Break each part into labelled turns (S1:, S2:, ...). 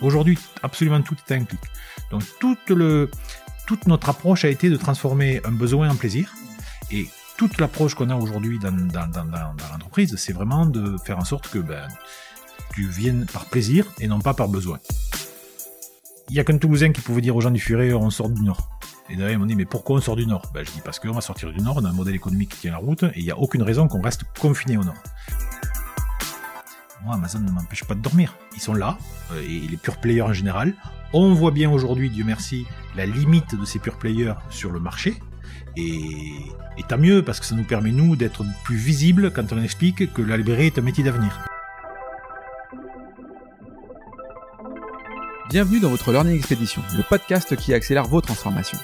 S1: Aujourd'hui, absolument tout est un clic. Donc toute, notre approche a été de transformer un besoin en plaisir. Et toute l'approche qu'on a aujourd'hui dans l'entreprise, c'est vraiment de faire en sorte que ben, tu viennes par plaisir et non pas par besoin. Il n'y a qu'un Toulousain qui pouvait dire aux gens du Furet on sort du Nord. Et d'ailleurs, ils m'ont dit, mais pourquoi on sort du Nord? Ben, Je dis, parce qu'on va sortir du Nord, on a un modèle économique qui tient la route, et il n'y a aucune raison qu'on reste confiné au Nord. Moi, Amazon ne m'empêche pas de dormir. Ils sont là, euh, et les pure players en général. On voit bien aujourd'hui, Dieu merci, la limite de ces pure players sur le marché. Et, tant mieux, parce que ça nous permet, nous, d'être plus visibles quand on explique que la librairie est un métier d'avenir.
S2: Bienvenue dans votre Learning Expedition, le podcast qui accélère vos transformations.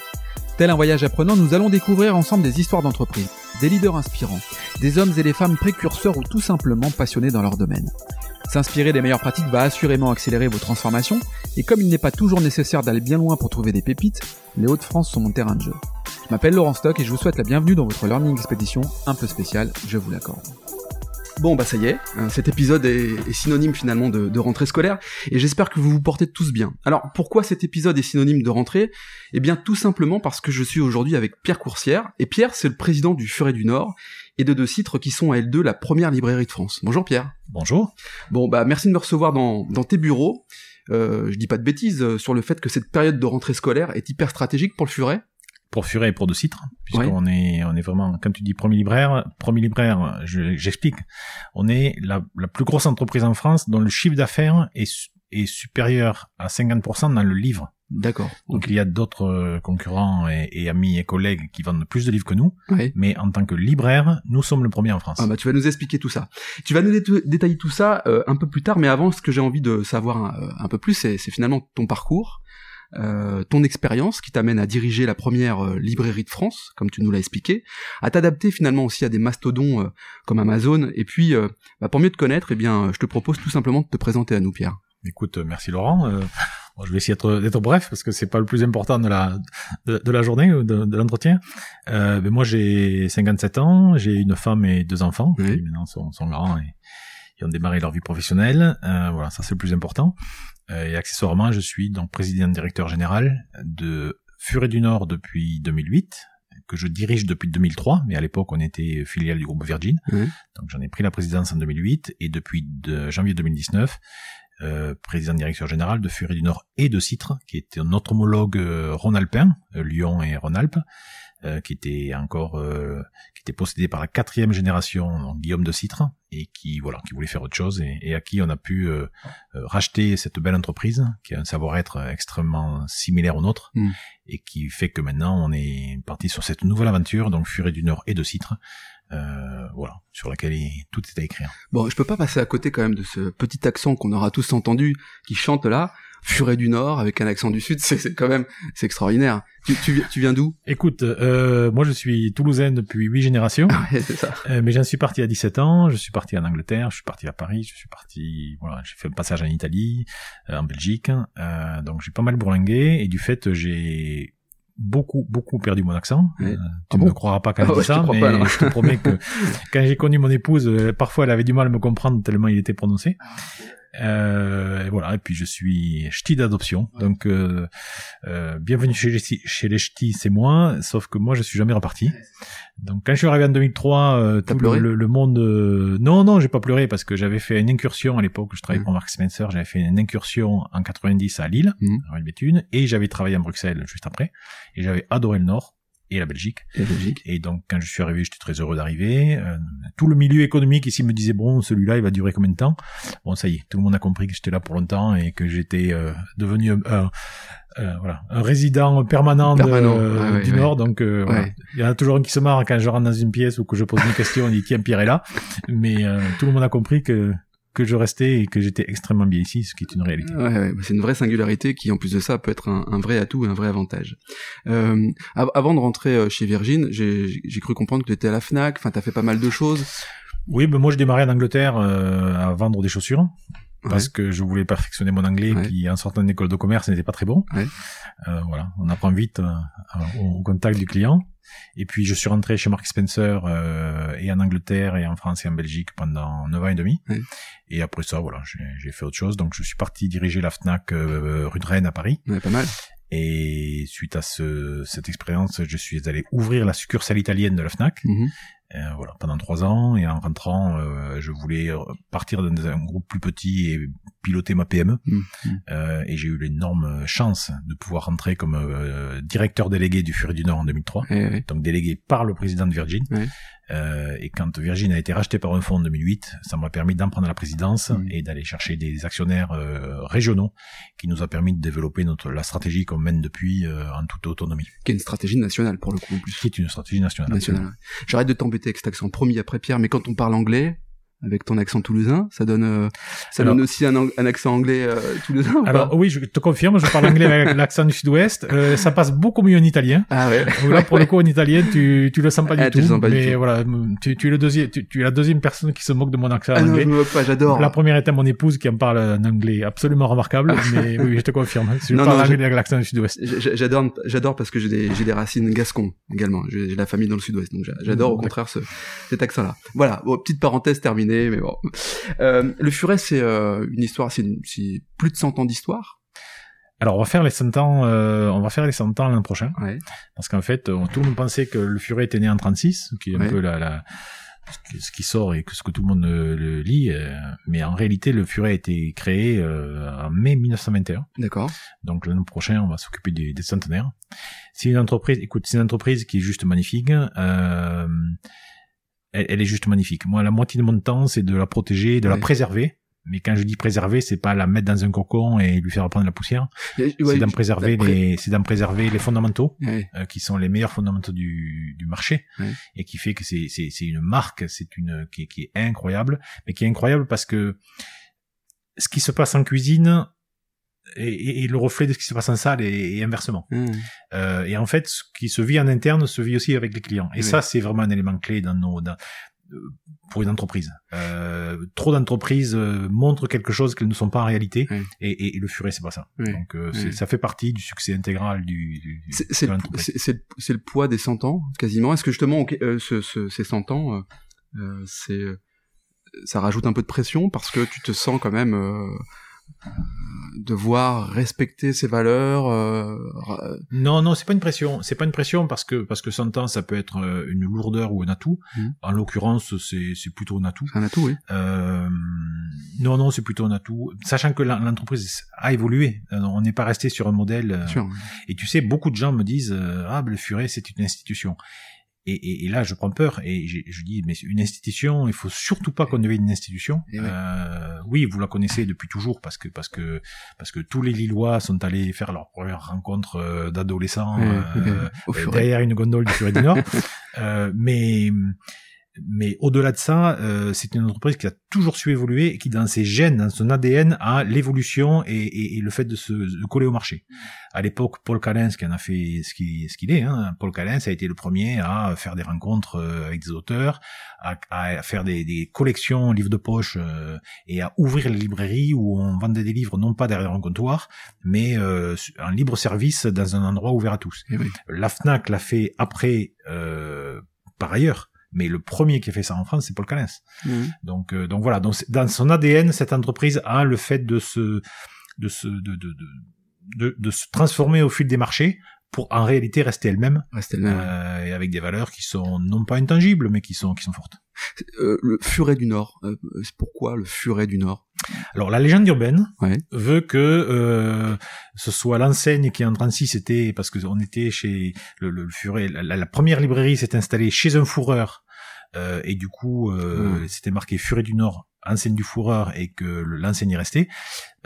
S2: Tel un voyage apprenant, nous allons découvrir ensemble des histoires d'entreprise, des leaders inspirants, des hommes et des femmes précurseurs ou tout simplement passionnés dans leur domaine. S'inspirer des meilleures pratiques va assurément accélérer vos transformations, et comme il n'est pas toujours nécessaire d'aller bien loin pour trouver des pépites, les Hauts-de-France sont mon terrain de jeu. Je m'appelle Laurent Stock et je vous souhaite la bienvenue dans votre Learning Expedition un peu spéciale, je vous l'accorde. Bon bah ça y est, hein, cet épisode est, synonyme finalement de, rentrée scolaire et j'espère que vous vous portez tous bien. Alors pourquoi cet épisode est synonyme de rentrée? Eh bien tout simplement parce que je suis aujourd'hui avec Pierre Coursière et Pierre c'est le président du Furet du Nord et de deux Citres qui sont à L2 la première librairie de France. Bonjour Pierre.
S1: Bonjour.
S2: Bon bah merci de me recevoir dans, tes bureaux. Euh, je dis pas de bêtises euh, sur le fait que cette période de rentrée scolaire est hyper stratégique pour le Furet
S1: pour Furet et pour De Citre, puisqu'on est, on est vraiment, comme tu dis, premier libraire, premier libraire, j'explique, on est la, plus grosse entreprise en France dont le chiffre d'affaires est, est supérieur à 50% dans le livre.
S2: D'accord.
S1: Donc il y a d'autres euh, concurrents et, amis et collègues qui vendent plus de livres que nous, mais en tant que libraire, nous sommes le premier en France.
S2: Ah bah tu vas nous expliquer tout ça. Tu vas nous détailler tout ça euh, un peu plus tard, mais avant, ce que j'ai envie de savoir un, euh, un peu plus, c'est finalement ton parcours. Euh, ton expérience qui t'amène à diriger la première euh, librairie de France, comme tu nous l'as expliqué, à t'adapter finalement aussi à des mastodons euh, comme Amazon, et puis bah, pour mieux te connaître, eh bien, je te propose tout simplement de te présenter à nous, Pierre.
S1: Écoute, merci Laurent. je vais essayer d'être bref parce que c'est pas le plus important de la de, la journée ou de, l'entretien. mais moi, j'ai 57 ans, j'ai une femme et deux enfants qui maintenant sont, sont grands et, et, ont démarré leur vie professionnelle. voilà, ça c'est le plus important. Euh, et accessoirement, je suis donc président directeur général de Furet du Nord depuis 2008 que je dirige depuis 2003, mais à l'époque on était filiale du groupe Virgin, donc j'en ai pris la présidence en 2008 et depuis janvier 2019, euh, président directeur général de Furet du Nord et de Citre, qui était notre homologue euh, Rhône-Alpin, euh, Lyon et Rhône-Alpes, euh, qui était encore euh, qui était possédé par la quatrième génération Guillaume de Citre et qui voilà qui voulait faire autre chose et, à qui on a pu euh, racheter cette belle entreprise qui a un savoir-être extrêmement similaire au nôtre hmm. et qui fait que maintenant on est parti sur cette nouvelle aventure donc Furet du Nord et de Citre euh, voilà, sur laquelle tout est à écrire.
S2: Bon, je peux pas passer à côté quand même de ce petit accent qu'on aura tous entendu qui chante là. Furet du Nord avec un accent du Sud, c'est quand même c'est extraordinaire. Tu, tu, tu viens d'où?
S1: Écoute, euh, moi je suis toulousain depuis huit générations,
S2: ah ouais, ça.
S1: Euh, mais j'en suis parti à 17 ans. Je suis parti en Angleterre, je suis parti à Paris, je suis parti, voilà, j'ai fait un passage en Italie, euh, en Belgique, euh, donc j'ai pas mal bourlingué et du fait j'ai beaucoup beaucoup perdu mon accent. Euh, tu ah ne me croiras pas quand je ah dis ça, mais je te promets que quand j'ai connu mon épouse, parfois elle avait du mal à me comprendre tellement il était prononcé. Euh, et voilà, et puis je suis ch'ti d'adoption, donc euh, euh, bienvenue chez les, chez les ch'tis, c'est moi, sauf que moi je suis jamais reparti. Donc quand je suis arrivé en 2003, euh, tout le, le, monde... Euh, non, non, j'ai pas pleuré parce que j'avais fait une incursion à l'époque, je travaillais mmh. pour Mark Spencer, j'avais fait une incursion en 90 à Lille, mmh. à Béthune, et j'avais travaillé à Bruxelles juste après, et j'avais adoré le Nord et la Belgique.
S2: Et, la Belgique.
S1: et donc quand je suis arrivé, j'étais très heureux d'arriver. Euh, tout le milieu économique ici me disait bon, celui-là, il va durer combien de temps? Bon, ça y est, tout le monde a compris que j'étais là pour longtemps et que j'étais euh, devenu un, euh, voilà, un résident permanent, du Nord. Donc il y en a toujours un qui se marre quand je rentre dans une pièce ou que je pose une question, on dit tiens Pierre est là. Mais tout le monde a compris que que je restais et que j'étais extrêmement bien ici, ce qui est une réalité.
S2: Ouais, ouais, c'est une vraie singularité qui, en plus de ça, peut être un, un vrai atout et un vrai avantage. Euh, avant de rentrer euh, chez Virgin, j'ai cru comprendre que tu étais à la Fnac. Enfin, t'as fait pas mal de choses.
S1: Oui, ben moi, je démarrais en Angleterre euh, à vendre des chaussures parce que je voulais perfectionner mon anglais qui en sortant d'une école de commerce n'était pas très bon. Euh, voilà, on apprend vite au contact du client. Et puis je suis rentré chez Mark Spencer euh, et en Angleterre et en France et en Belgique pendant 9 ans et demi. Et après ça, voilà, j'ai fait autre chose. Donc je suis parti diriger la Fnac euh, rue de Rennes à Paris.
S2: Ouais, pas mal.
S1: Et suite à ce, cette expérience, je suis allé ouvrir la succursale italienne de la Fnac. Mhm. Euh, voilà, pendant trois ans. Et en rentrant, euh, je voulais partir dans un groupe plus petit et piloter ma PME. Mhm. Euh, et j'ai eu l'énorme chance de pouvoir rentrer comme euh, directeur délégué du Fury du Nord en 2003. Eh Donc délégué par le président de Virgin. Euh, et quand Virgin a été racheté par un fonds en 2008, ça m'a permis d'en prendre la présidence mm. et d'aller chercher des actionnaires euh, régionaux qui nous a permis de développer notre la stratégie qu'on mène depuis euh, en toute autonomie.
S2: Qui est une stratégie nationale pour le coup plus.
S1: Qui est une stratégie nationale. nationale.
S2: J'arrête de t'embêter avec cet accent promis après Pierre, mais quand on parle anglais, avec ton accent toulousain. Ça donne, euh, ça donne aussi un, un, accent anglais euh, toulousain.
S1: alors oui, je te confirme, je parle anglais avec l'accent du Sud-Ouest. Euh, ça passe beaucoup mieux en italien.
S2: Ah ouais.
S1: Là pour le coup en italien, tu tu le sens pas du ah, tout. Sens pas mais du tout. voilà, tu, tu es le deuxième, tu, tu, es la deuxième personne qui se moque de mon accent ah anglais.
S2: Non, je me moque pas, j'adore.
S1: La première était mon épouse qui en parle en anglais absolument remarquable. mais oui, je te confirme. Je parle anglais avec l'accent du Sud-Ouest.
S2: J'adore, j'adore parce que j'ai des j'ai des racines gascons également. J'ai la famille dans le Sud-Ouest, donc j'adore au contraire ce, cet accent-là. Voilà, bon, petite parenthèse terminée, mais bon. Euh, le Furet, c'est euh, une histoire, c'est plus de 100 ans d'histoire.
S1: Alors on va faire les 100 ans, euh, on va faire les 100 ans l'an prochain, parce qu'en fait, tout le monde pensait que le Furet était né en 36, qui est un peu la, la ce qui sort et que ce que tout le monde le lit, mais en réalité le Furet a été créé en mai 1921.
S2: D'accord.
S1: Donc l'an prochain, on va s'occuper des, des, centenaires. C'est une entreprise, écoute, c'est une entreprise qui est juste magnifique. Euh, elle, est juste magnifique. Moi, la moitié de mon temps, c'est de la protéger, de la préserver. Mais quand je dis préserver, c'est pas la mettre dans un cocon et lui faire prendre la poussière. c'est d'en préserver les, c'est d'en préserver les fondamentaux, euh, qui sont les meilleurs fondamentaux du, du marché, et qui fait que c'est, c'est, c'est une marque, c'est une qui, qui est incroyable, mais qui est incroyable parce que ce qui se passe en cuisine, et, le reflet de ce qui se passe en salle et, inversement. Mmh. Euh, et en fait, ce qui se vit en interne se vit aussi avec les clients. Et ça, c'est vraiment un élément clé dans nos dans, euh, pour une entreprise. Euh, trop d'entreprises montrent quelque chose qu'elles ne sont pas en réalité, et, et, le furet c'est pas ça. Donc euh, ça fait partie du succès intégral du. du
S2: c'est le, le poids des 100 ans quasiment. Est-ce que justement ce, ce, ces 100 ans, c'est ça rajoute un peu de pression parce que tu te sens quand même devoir respecter ses valeurs euh,
S1: Non, non, c'est pas une pression. C'est pas une pression parce que parce que 100 ans, ça peut être euh, une lourdeur ou un atout. Mmh. En l'occurrence, c'est c'est plutôt un atout.
S2: Un atout, oui.
S1: Euh, non, non, c'est plutôt un atout. Sachant que l'entreprise a évolué, euh, on n'est pas resté sur un modèle. Sûr, Et tu sais, beaucoup de gens me disent ah, le Furet, c'est une institution. Et, et, et, là, je prends peur et je, je, dis, mais une institution, il faut surtout pas qu'on devienne une institution. Eh euh, oui, vous la connaissez depuis toujours parce que parce que parce que tous les Lillois sont allés faire leur première rencontre euh, d'adolescents euh, derrière une gondole du Furet du Nord. euh, mais mais au-delà de ça, euh, c'est une entreprise qui a toujours su évoluer et qui, dans ses gènes, dans son ADN, a l'évolution et, et, le fait de se de coller au marché. À l'époque, Paul Callens, qui en a fait ce qu'il ce qu'il est, hein, Paul Callens a été le premier à faire des rencontres euh, avec des auteurs, à, à faire des, des, collections livres de poche euh, et à ouvrir les librairies où on vendait des livres non pas derrière un comptoir, mais euh, en libre service dans un endroit ouvert à tous. Eh La Fnac l'a fait après, par ailleurs mais le premier qui a fait ça en France, c'est Paul Calens. Mhm. Donc, euh, donc voilà. Donc dans son ADN, cette entreprise a le fait de se, de se, de, de, de, de, se transformer au fil des marchés pour en réalité rester elle-même,
S2: elle-même
S1: euh, et avec des valeurs qui sont non pas intangibles, mais qui sont qui sont fortes.
S2: Euh, le furet du Nord, euh, pourquoi le furet du Nord?
S1: Alors la légende urbaine veut que euh, ce soit l'enseigne qui en 36 était parce que on était chez le, le furet, la, la, première librairie s'est installée chez un fourreur euh, et du coup euh, hmm. c'était marqué Furet du Nord enseigne du fourreur et que l'enseigne est restée.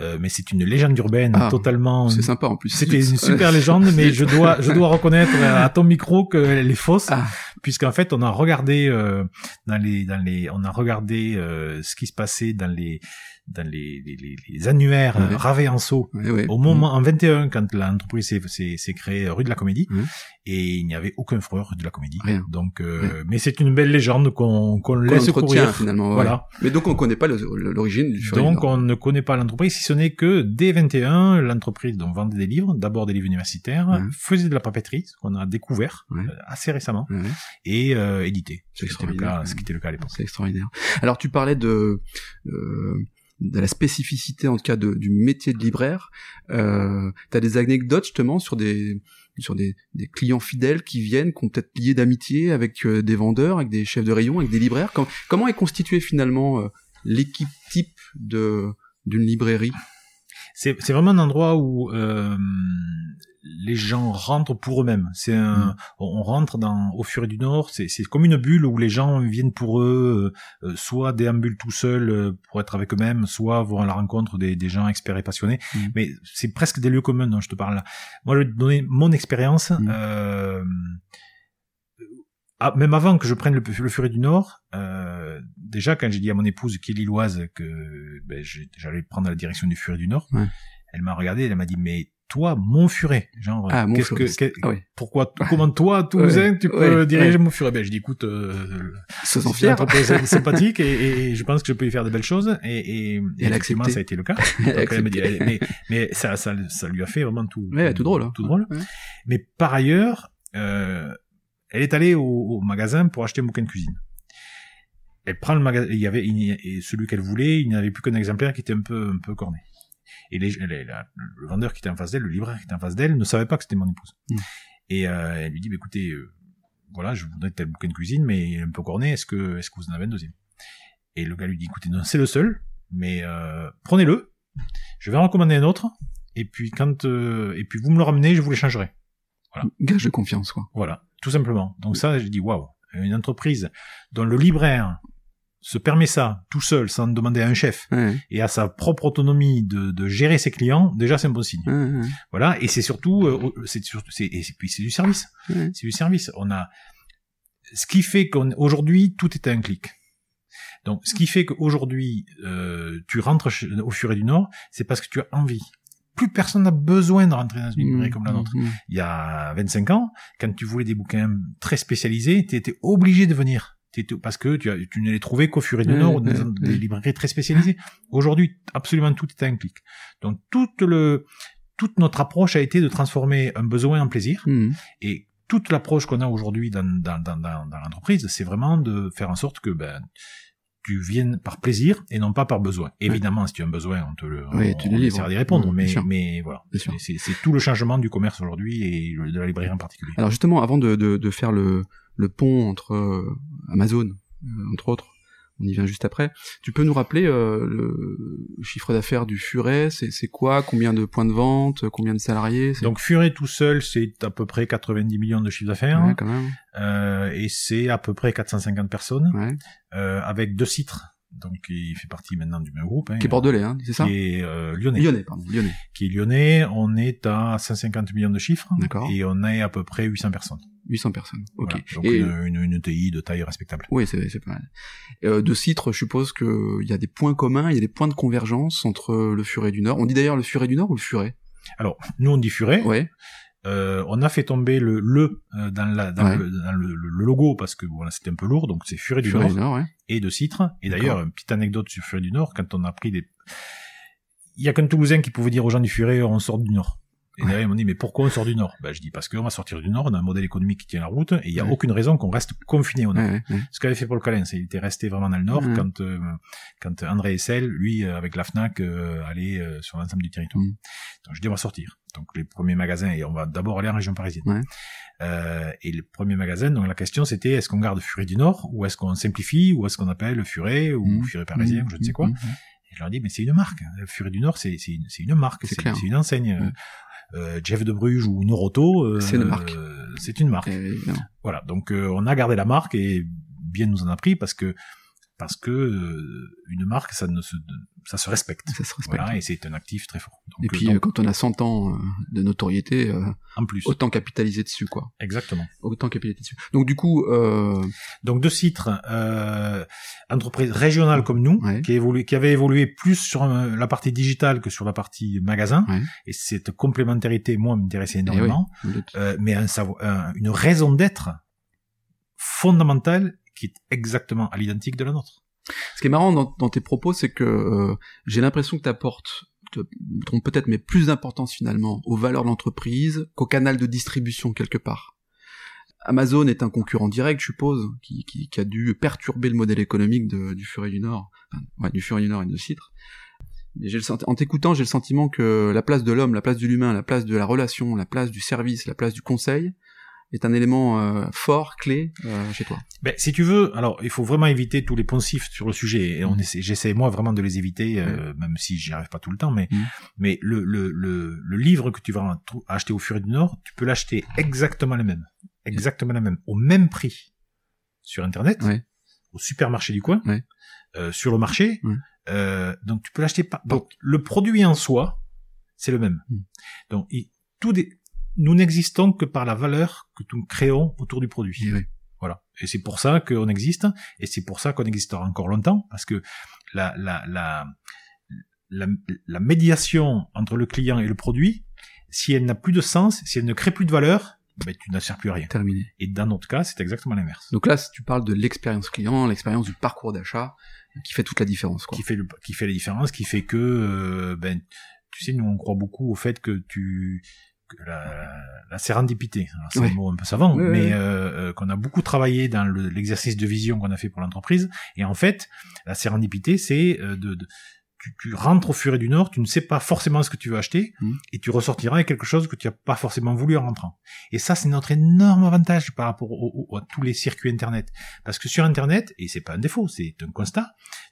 S1: Euh, mais c'est une légende urbaine ah, totalement.
S2: C'est sympa en plus.
S1: C'était une super légende, mais je dois je dois reconnaître à ton micro qu'elle est fausse, ah. puisqu'en fait on a regardé euh, dans les dans les on a regardé euh, ce qui se passait dans les dans les, les, les annuaires ouais. Ravé en saut au moment en 21 quand l'entreprise s'est créée rue de la Comédie et il n'y avait aucun frère rue de la Comédie.
S2: Rien.
S1: Donc, euh, mais c'est une belle légende qu'on qu'on laisse courir
S2: finalement. Voilà. Mais donc on connaît connaît pas l'origine du
S1: Donc, on ne connaît pas l'entreprise, si ce n'est que dès 21, l'entreprise donc vendait des livres, d'abord des livres universitaires, faisait de la papeterie, ce qu'on a découvert euh, assez récemment, et euh, édité. Ce qui était le cas, ce qui était le cas à l'époque.
S2: C'est extraordinaire. Alors, tu parlais de euh, de la spécificité en tout cas du métier de libraire. Euh, tu as des anecdotes justement sur des sur des, des, clients fidèles qui viennent, qui ont peut-être lié d'amitié avec euh, des vendeurs, avec des chefs de rayon, avec des libraires. comment est constituée finalement euh, l'équipe type de d'une librairie?
S1: C'est vraiment un endroit où euh, les gens rentrent pour eux-mêmes. C'est un, mm. on rentre dans au Furet du Nord, c'est c'est comme une bulle où les gens viennent pour eux, euh, euh, soit déambulent tout seuls euh, pour être avec eux-mêmes, soit vont à la rencontre des, des gens experts et passionnés. Mm. Mais c'est presque des lieux communs dont je te parle là. Moi, je vais te donner mon expérience. Mm. Euh, ah, même avant que je prenne le, le Furet du Nord, euh, déjà quand j'ai dit à mon épouse qui est lilloise que ben, j'allais prendre la direction du Furet du Nord, elle m'a regardé, elle m'a dit mais toi, mon furet. Genre, ah, qu'est-ce que, ah pourquoi, comment toi, Toulousain, tu peux diriger mon furet? Ben, je dis, écoute, euh,
S2: c'est une
S1: entreprise sympathique et, et, je pense que je peux y faire de belles choses. Et, et, et effectivement, ça a été le cas. elle dit, mais, mais ça, ça, ça lui a fait vraiment tout,
S2: tout drôle, hein.
S1: tout drôle. Mais par ailleurs, euh, elle est allée au, au, magasin pour acheter un bouquin de cuisine. Elle prend le magasin, il y avait, et celui qu'elle voulait, il n'y avait plus qu'un exemplaire qui était un peu, un peu corné. Et les, le vendeur qui était en face d'elle, le libraire qui était en face d'elle, ne savait pas que c'était mon épouse. Mm. Et euh, elle lui dit, bah, écoutez, euh, voilà, je voudrais tel bouquin de cuisine, mais il est un peu corné, est-ce que, est-ce que vous en avez un deuxième? Et le gars lui dit, écoutez, non, c'est le seul, mais euh, prenez-le, je vais en recommander un autre, et puis quand, euh, et puis vous me le ramenez, je vous l'échangerai.
S2: Voilà. Gage de confiance, quoi.
S1: Voilà, tout simplement. Donc ça, j'ai dit, waouh, une entreprise dont le libraire se permet ça tout seul sans demander à un chef et à sa propre autonomie de, de gérer ses clients, déjà c'est un bon signe. Voilà, et c'est surtout, euh, c'est surtout, c'est et puis c'est du service, c'est du service. On a ce qui fait qu'aujourd'hui tout est à un clic. Donc, ce qui fait qu'aujourd'hui euh, tu rentres au Furet du Nord, c'est parce que tu as envie. Plus personne n'a besoin de rentrer dans une librairie mmh, comme la nôtre. Mmh, mmh. Il y a 25 ans, quand tu voulais des bouquins très spécialisés, tu étais obligé de venir parce que tu, as, tu ne les trouvais qu'au Furet du Nord ou dans des librairies très spécialisées. Aujourd'hui, absolument tout est un clic. Donc toute le toute notre approche a été de transformer un besoin en plaisir mmh. et toute l'approche qu'on a aujourd'hui dans, dans, dans, dans l'entreprise, c'est vraiment de faire en sorte que ben, tu viennes par plaisir et non pas par besoin. Évidemment, si tu as un besoin, on te le, oui, on, tu d'y répondre, mais, mais voilà. C'est tout le changement du commerce aujourd'hui et de la librairie en particulier.
S2: Alors justement, avant de, de, de faire le, le pont entre euh, Amazon, euh, entre autres, on y vient juste après. Tu peux nous rappeler euh, le chiffre d'affaires du Furet C'est quoi Combien de points de vente Combien de salariés
S1: Donc Furet tout seul, c'est à peu près 90 millions de chiffre d'affaires. Ouais. Euh, et c'est à peu près 450 personnes, ouais. euh, avec deux citres donc il fait partie maintenant du même groupe. Hein,
S2: qui est bordelais, hein, c'est ça
S1: Qui est euh, lyonnais.
S2: Lyonnais, pardon, lyonnais.
S1: Qui est lyonnais, on est à 150 millions de chiffres. D'accord. Et on est à peu près 800 personnes.
S2: 800 personnes, ok.
S1: donc une, une, TI de taille respectable.
S2: Oui, c'est pas mal. Euh, de Citre, je suppose qu'il y a des points communs, il y a des points de convergence entre le Furet du Nord. On dit d'ailleurs le Furet du Nord ou le Furet?
S1: Alors, nous on dit Furet.
S2: Ouais.
S1: Euh, on a fait tomber le le euh, dans, la, dans, le, dans le, logo parce que voilà c'était un peu lourd donc c'est Furet du Nord, et de Citre et d'ailleurs une petite anecdote sur Furet du Nord quand on a pris des il y a qu'un Toulousain qui pouvait dire aux gens du Furet on sort du Nord et derrière, ils m'ont dit, mais pourquoi on sort du Nord? Ben, Je dis, parce qu'on va sortir du Nord, on a un modèle économique qui tient la route, et il n'y a aucune raison qu'on reste confiné au Nord. Ce qu'avait fait Paul Calens, il était resté vraiment dans le Nord quand, euh, quand André Essel, lui, euh, avec la FNAC, euh, allait sur l'ensemble du territoire. Donc je dis, on va sortir. Donc les premiers magasins, et on va d'abord aller en région parisienne. Et le premier magasin, donc la question c'était est-ce qu'on garde Furet du Nord ou est-ce qu'on simplifie ou est-ce qu'on appelle Furet ou mmh. Furet parisien ou je ne sais quoi. Et je leur dis mais c'est une marque. Furet du Nord c'est c'est une, une, marque, c'est une enseigne. Euh, Jeff de Bruges ou Noroto,
S2: euh, c'est une marque.
S1: c'est une marque. voilà, donc euh, on a gardé la marque et bien nous en a pris parce que parce que euh, une marque ça ne se ça se respecte.
S2: Ça se respecte.
S1: Voilà, et c'est un actif très fort.
S2: et puis quand on a 100 ans de notoriété, en plus, autant capitaliser dessus quoi.
S1: Exactement.
S2: Autant capitaliser dessus. Donc du coup,
S1: donc de Citre, entreprise régionale comme nous, qui, évolue, qui avait évolué plus sur la partie digitale que sur la partie magasin, et cette complémentarité moi m'intéressait eh énormément, mais un, une raison d'être fondamentale qui est exactement à l'identique de la nôtre.
S2: Ce qui est marrant dans, tes propos, c'est que euh, j'ai l'impression que tu apportes peut-être mais plus d'importance finalement aux valeurs de l'entreprise qu'au canal de distribution quelque part. Amazon est un concurrent direct, je suppose, qui, a dû perturber le modèle économique du Furet du Nord, enfin, ouais, du Furet du Nord et de Citre. Mais en t'écoutant, j'ai le sentiment que la place de l'homme, la place de l'humain, la place de la relation, la place du service, la place du conseil, est un élément euh, fort, clé euh, chez toi.
S1: Ben, si tu veux, alors il faut vraiment éviter tous les poncifs sur le sujet. Et on mm. essaie, j'essaie moi vraiment de les éviter, euh, mm. même si j'y arrive pas tout le temps. Mais mm. mais le, le, le, le, livre que tu vas acheter au Furet du Nord, tu peux l'acheter exactement le même, exactement le même, au même prix sur internet, au supermarché du coin, euh, sur le marché. donc tu peux l'acheter pas. Donc le produit en soi, c'est le même. Donc il, tout des nous n'existons que par la valeur que nous créons autour du produit. Voilà. Et c'est pour ça qu'on existe, et c'est pour ça qu'on existera encore longtemps, parce que la, la, la, la, médiation entre le client et le produit, si elle n'a plus de sens, si elle ne crée plus de valeur, ben, tu sers plus à rien.
S2: Terminé.
S1: Et dans notre cas, c'est exactement l'inverse.
S2: Donc là, tu parles de l'expérience client, l'expérience du parcours d'achat, qui fait toute la différence. Quoi.
S1: Qui fait qui fait la différence, qui fait que, euh, ben, tu sais, nous on croit beaucoup au fait que tu la, la sérendipité. C'est un mot un peu savant, mais euh, euh, qu'on a beaucoup travaillé dans l'exercice de vision qu'on a fait pour l'entreprise. Et en fait, la sérendipité, c'est euh, de, de tu, tu, rentres au Furet du Nord, tu ne sais pas forcément ce que tu veux acheter, mmh. et tu ressortiras avec quelque chose que tu n'as pas forcément voulu en rentrant. Et ça, c'est notre énorme avantage par rapport à tous les circuits Internet. Parce que sur Internet, et c'est pas un défaut, c'est un constat,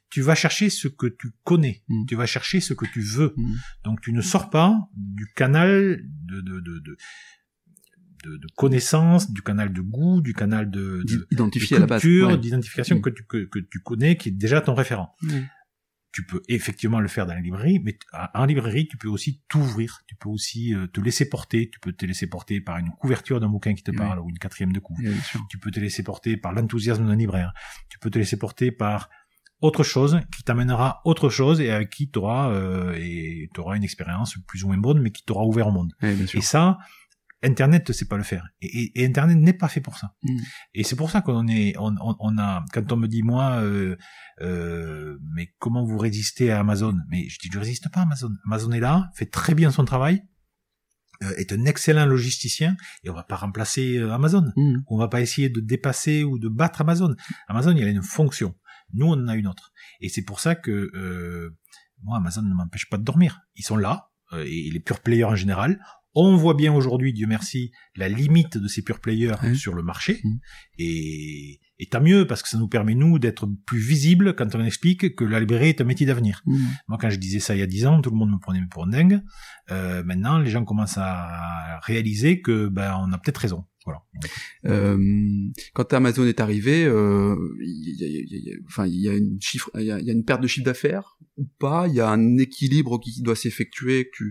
S1: tu vas chercher ce que tu connais, mm. tu vas chercher ce que tu veux. Mm. Donc tu ne sors pas du canal de, de, de, de de, connaissance, du canal de goût, du canal de,
S2: de, la culture,
S1: d'identification mm. que, tu, que, que, tu connais, qui est déjà ton référent. Tu peux effectivement le faire dans la librairie, mais en librairie, tu peux aussi t'ouvrir, tu peux aussi euh, te laisser porter, tu peux te laisser porter par une couverture d'un bouquin qui te parle, ou une quatrième de couve. Tu peux te laisser porter par l'enthousiasme d'un libraire. Tu peux te laisser porter par autre chose, qui t'amènera autre chose et avec qui tu auras euh, et auras une expérience plus ou moins bonne, mais qui t'aura ouvert au monde. et ça, Internet ne sait pas le faire. Et, Internet n'est pas fait pour ça. Mm. Et c'est pour ça qu'on est, on, on, a, quand on me dit moi, euh, euh, mais comment vous résistez à Amazon? Mais je dis, je résiste pas à Amazon. Amazon est là, fait très bien son travail, euh, est un excellent logisticien et on va pas remplacer euh, Amazon. Mm. On va pas essayer de dépasser ou de battre Amazon. Amazon, il a une fonction. Nous, on en a une autre. Et c'est pour ça que euh, moi, Amazon ne m'empêche pas de dormir. Ils sont là, euh, et les pure players en général. On voit bien aujourd'hui, Dieu merci, la limite de ces pure players sur le marché. Mmh. Et, et tant mieux, parce que ça nous permet, nous, d'être plus visibles quand on explique que la librairie est un métier d'avenir. Mmh. Moi, quand je disais ça il y a dix ans, tout le monde me prenait pour un dingue. Euh, maintenant, les gens commencent à réaliser que ben, on a peut-être raison. Voilà.
S2: Euh, quand Amazon est arrivé, euh, enfin, il y a une chiffre, il y a, une perte de chiffre d'affaires ou pas? Il y a un équilibre qui doit s'effectuer. Que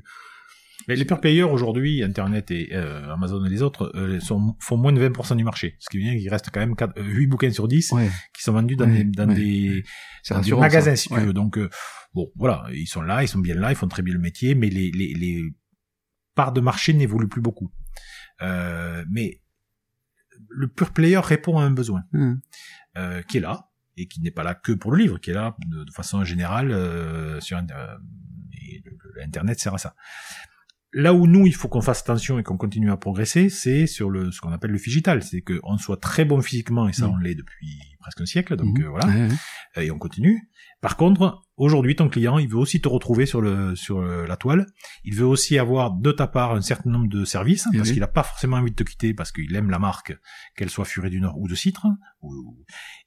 S1: mais les pure players aujourd'hui, Internet et euh, Amazon et les autres, euh, sont, font moins de 20% du marché. Ce qui veut dire qu'il reste quand même 4, 8 euh, bouquins sur 10 qui sont vendus dans des, dans des, magasins, si tu veux. Donc, bon, voilà, ils sont là, ils sont bien là, ils font très bien le métier, mais les, les, les parts de marché n'évoluent plus beaucoup. mais le pure player répond à un besoin hmm. euh, qui est là et qui n'est pas là que pour le livre, qui est là de, façon générale euh, sur euh, et Internet sert à ça. Là où nous, il faut qu'on fasse attention et qu'on continue à progresser, c'est sur le ce qu'on appelle le digital, c'est qu'on soit très bon physiquement et ça hmm. on l'est depuis presque un siècle, donc hmm. euh, voilà, et on continue. Par contre, aujourd'hui, ton client, il veut aussi te retrouver sur le sur la toile. Il veut aussi avoir de ta part un certain nombre de services parce qu'il n'a pas forcément envie de te quitter parce qu'il aime la marque, qu'elle soit Furet du Nord ou de Citre.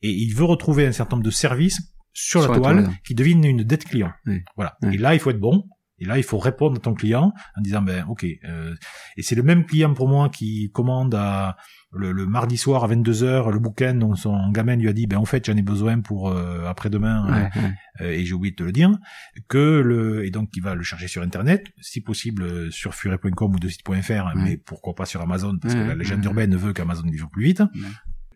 S1: et il veut retrouver un certain nombre de services sur, la, toile, qui deviennent une dette client. Voilà. Et là, il faut être bon. Et là, il faut répondre à ton client en disant ben ok. Euh, et c'est le même client pour moi qui commande à le, mardi soir à 22h le bouquin dont son gamin lui a dit ben en fait j'en ai besoin pour euh, après-demain euh, et j'ai oublié de te le dire que le et donc il va le charger sur internet si possible sur furet.com ou de site.fr mais pourquoi pas sur Amazon parce que la légende urbaine veut qu'Amazon livre plus vite.